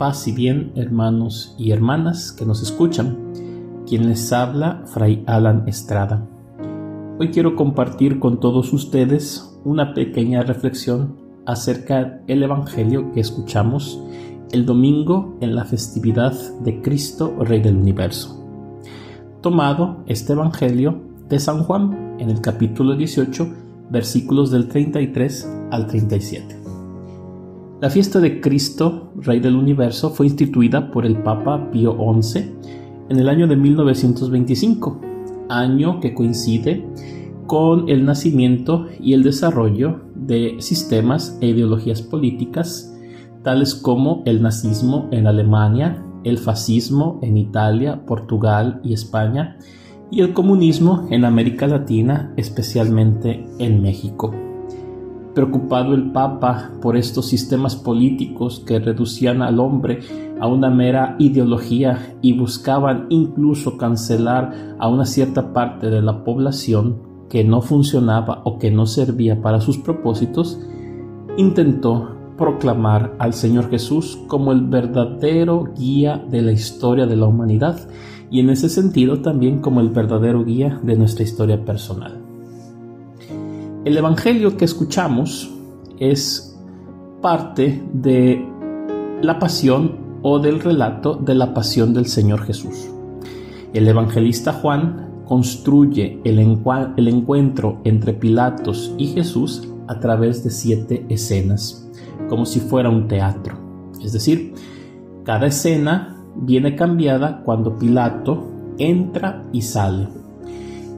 Paz y bien, hermanos y hermanas que nos escuchan. Quien les habla, Fray Alan Estrada. Hoy quiero compartir con todos ustedes una pequeña reflexión acerca del Evangelio que escuchamos el domingo en la festividad de Cristo, Rey del Universo. Tomado este Evangelio de San Juan en el capítulo 18, versículos del 33 al 37. La fiesta de Cristo, Rey del Universo, fue instituida por el Papa Pío XI en el año de 1925, año que coincide con el nacimiento y el desarrollo de sistemas e ideologías políticas tales como el nazismo en Alemania, el fascismo en Italia, Portugal y España, y el comunismo en América Latina, especialmente en México. Preocupado el Papa por estos sistemas políticos que reducían al hombre a una mera ideología y buscaban incluso cancelar a una cierta parte de la población que no funcionaba o que no servía para sus propósitos, intentó proclamar al Señor Jesús como el verdadero guía de la historia de la humanidad y en ese sentido también como el verdadero guía de nuestra historia personal. El Evangelio que escuchamos es parte de la pasión o del relato de la pasión del Señor Jesús. El evangelista Juan construye el, encuentro entre Pilatos y Jesús a través de siete escenas, como si fuera un teatro. Es decir, cada escena viene cambiada cuando Pilato entra y sale.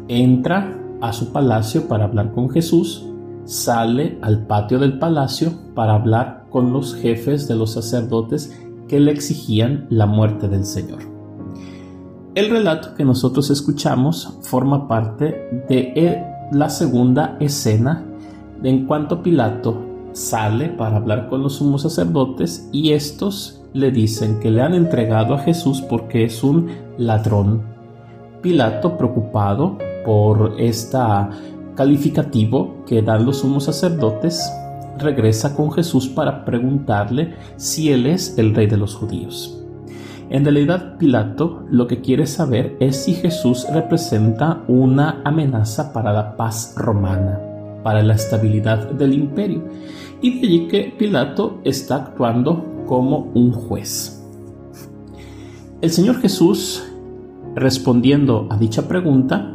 Entra a su palacio para hablar con Jesús, sale al patio del palacio para hablar con los jefes de los sacerdotes que le exigían la muerte del Señor. El relato que nosotros escuchamos forma parte de la segunda escena en cuanto Pilato sale para hablar con los sumos sacerdotes y estos le dicen que le han entregado a Jesús porque es un ladrón. Pilato, preocupado, por este calificativo que dan los sumos sacerdotes, regresa con Jesús para preguntarle si él es el rey de los judíos. En realidad, Pilato lo que quiere saber es si Jesús representa una amenaza para la paz romana, para la estabilidad del imperio. Y de allí que Pilato está actuando como un juez. El Señor Jesús, respondiendo a dicha pregunta,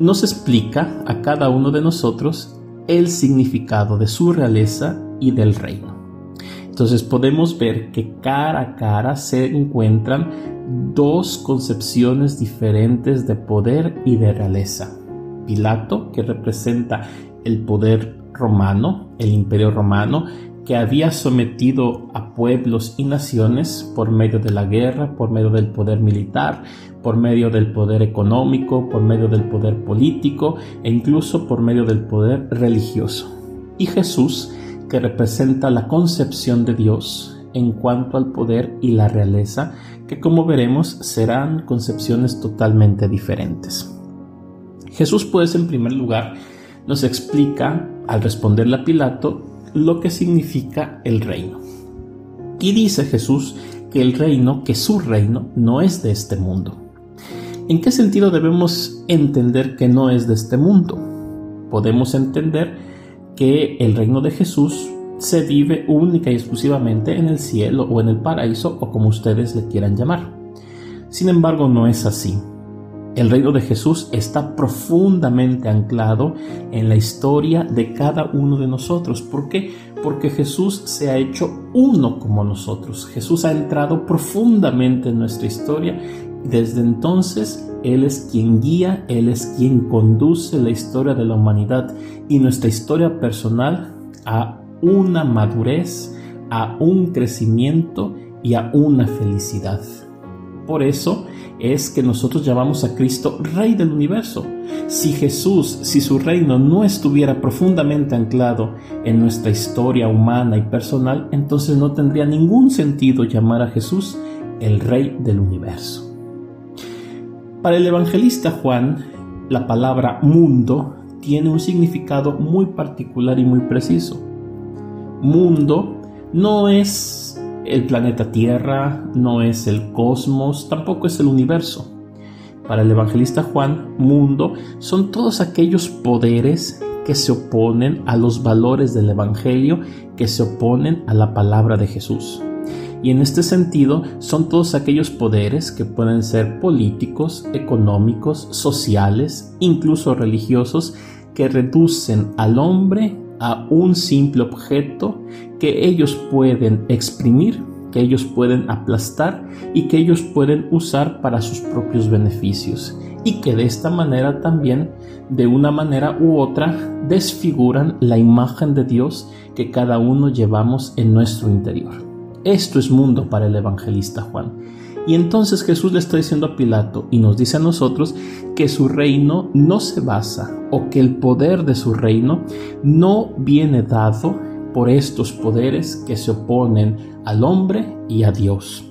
nos explica a cada uno de nosotros el significado de su realeza y del reino. Entonces podemos ver que cara a cara se encuentran dos concepciones diferentes de poder y de realeza. Pilato, que representa el poder romano, el imperio romano, que había sometido a pueblos y naciones por medio de la guerra, por medio del poder militar, por medio del poder económico, por medio del poder político e incluso por medio del poder religioso. Y Jesús, que representa la concepción de Dios en cuanto al poder y la realeza, que como veremos serán concepciones totalmente diferentes. Jesús pues en primer lugar nos explica al responderle a Pilato lo que significa el reino. Y dice Jesús que el reino, que su reino, no es de este mundo. ¿En qué sentido debemos entender que no es de este mundo? Podemos entender que el reino de Jesús se vive única y exclusivamente en el cielo o en el paraíso o como ustedes le quieran llamar. Sin embargo, no es así. El reino de Jesús está profundamente anclado en la historia de cada uno de nosotros. ¿Por qué? Porque Jesús se ha hecho uno como nosotros. Jesús ha entrado profundamente en nuestra historia y desde entonces Él es quien guía, Él es quien conduce la historia de la humanidad y nuestra historia personal ha una madurez, a un crecimiento y a una felicidad. Por eso es que nosotros llamamos a Cristo Rey del universo. Si Jesús, si su reino no estuviera profundamente anclado en nuestra historia humana y personal, entonces no tendría ningún sentido llamar a Jesús el Rey del universo. Para el evangelista Juan, la palabra mundo tiene un significado muy particular y muy preciso. Mundo no es el planeta Tierra, no es el cosmos, tampoco es el universo. Para el evangelista Juan, mundo son todos aquellos poderes que se oponen a los valores del Evangelio, que se oponen a la palabra de Jesús. Y en este sentido son todos aquellos poderes que pueden ser políticos, económicos, sociales, incluso religiosos, que reducen al hombre a un simple objeto que ellos pueden exprimir, que ellos pueden aplastar y que ellos pueden usar para sus propios beneficios y que de esta manera también, de una manera u otra, desfiguran la imagen de Dios que cada uno llevamos en nuestro interior. Esto es mundo para el evangelista Juan. Y entonces Jesús le está diciendo a Pilato y nos dice a nosotros que su reino no se basa o que el poder de su reino no viene dado por estos poderes que se oponen al hombre y a Dios.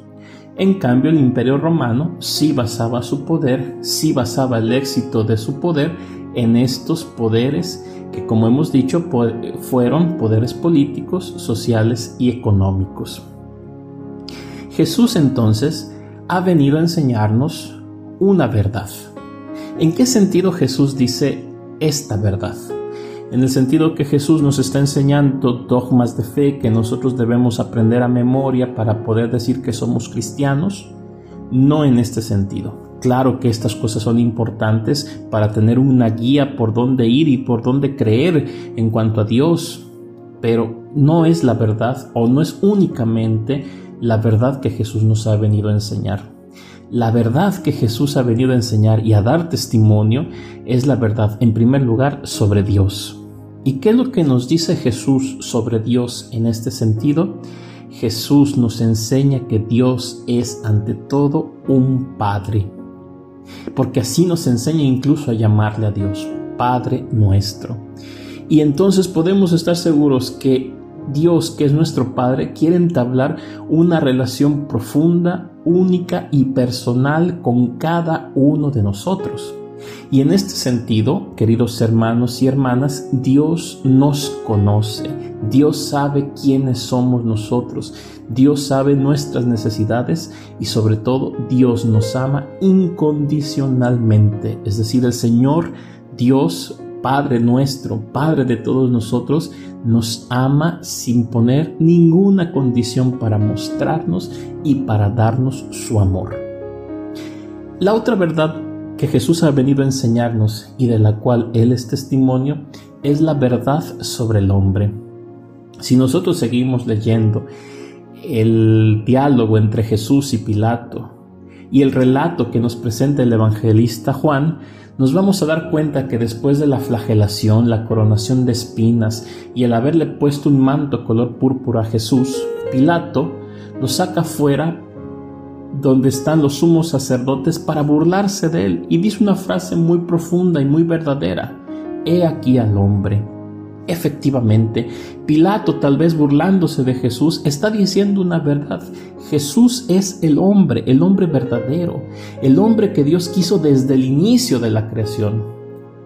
En cambio, el imperio romano sí basaba su poder, sí basaba el éxito de su poder en estos poderes que, como hemos dicho, fueron poderes políticos, sociales y económicos. Jesús entonces ha venido a enseñarnos una verdad. ¿En qué sentido Jesús dice esta verdad? En el sentido que Jesús nos está enseñando dogmas de fe que nosotros debemos aprender a memoria para poder decir que somos cristianos, no en este sentido. Claro que estas cosas son importantes para tener una guía por dónde ir y por dónde creer en cuanto a Dios, pero no es la verdad o no es únicamente la verdad que Jesús nos ha venido a enseñar. La verdad que Jesús ha venido a enseñar y a dar testimonio es la verdad, en primer lugar, sobre Dios. ¿Y qué es lo que nos dice Jesús sobre Dios en este sentido? Jesús nos enseña que Dios es ante todo un Padre, porque así nos enseña incluso a llamarle a Dios Padre nuestro. Y entonces podemos estar seguros que Dios, que es nuestro Padre, quiere entablar una relación profunda, única y personal con cada uno de nosotros. Y en este sentido, queridos hermanos y hermanas, Dios nos conoce, Dios sabe quiénes somos nosotros, Dios sabe nuestras necesidades y sobre todo Dios nos ama incondicionalmente. Es decir, el Señor Dios Padre nuestro, Padre de todos nosotros, nos ama sin poner ninguna condición para mostrarnos y para darnos su amor. La otra verdad que Jesús ha venido a enseñarnos y de la cual Él es testimonio es la verdad sobre el hombre. Si nosotros seguimos leyendo el diálogo entre Jesús y Pilato y el relato que nos presenta el evangelista Juan, nos vamos a dar cuenta que después de la flagelación, la coronación de espinas y el haberle puesto un manto color púrpura a Jesús, Pilato lo saca fuera donde están los sumos sacerdotes para burlarse de él y dice una frase muy profunda y muy verdadera, He aquí al hombre. Efectivamente, Pilato, tal vez burlándose de Jesús, está diciendo una verdad. Jesús es el hombre, el hombre verdadero, el hombre que Dios quiso desde el inicio de la creación.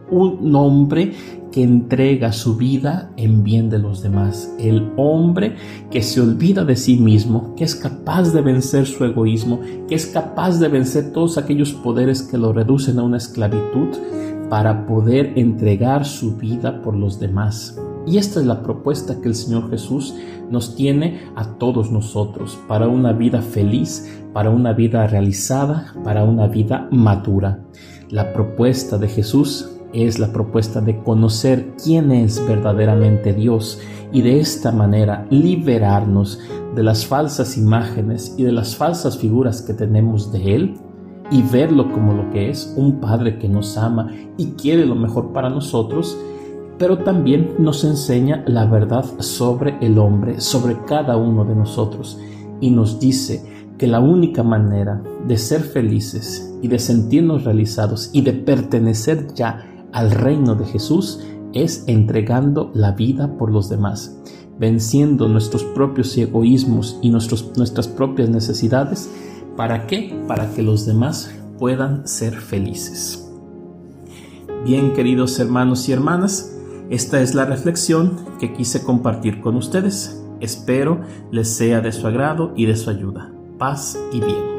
Un hombre que entrega su vida en bien de los demás. El hombre que se olvida de sí mismo, que es capaz de vencer su egoísmo, que es capaz de vencer todos aquellos poderes que lo reducen a una esclavitud para poder entregar su vida por los demás. Y esta es la propuesta que el Señor Jesús nos tiene a todos nosotros para una vida feliz, para una vida realizada, para una vida madura. La propuesta de Jesús es la propuesta de conocer quién es verdaderamente Dios y de esta manera liberarnos de las falsas imágenes y de las falsas figuras que tenemos de Él y verlo como lo que es, un Padre que nos ama y quiere lo mejor para nosotros, pero también nos enseña la verdad sobre el hombre, sobre cada uno de nosotros, y nos dice que la única manera de ser felices y de sentirnos realizados y de pertenecer ya al reino de Jesús es entregando la vida por los demás, venciendo nuestros propios egoísmos y nuestros, nuestras propias necesidades. ¿Para qué? Para que los demás puedan ser felices. Bien, queridos hermanos y hermanas, esta es la reflexión que quise compartir con ustedes. Espero les sea de su agrado y de su ayuda. Paz y bien.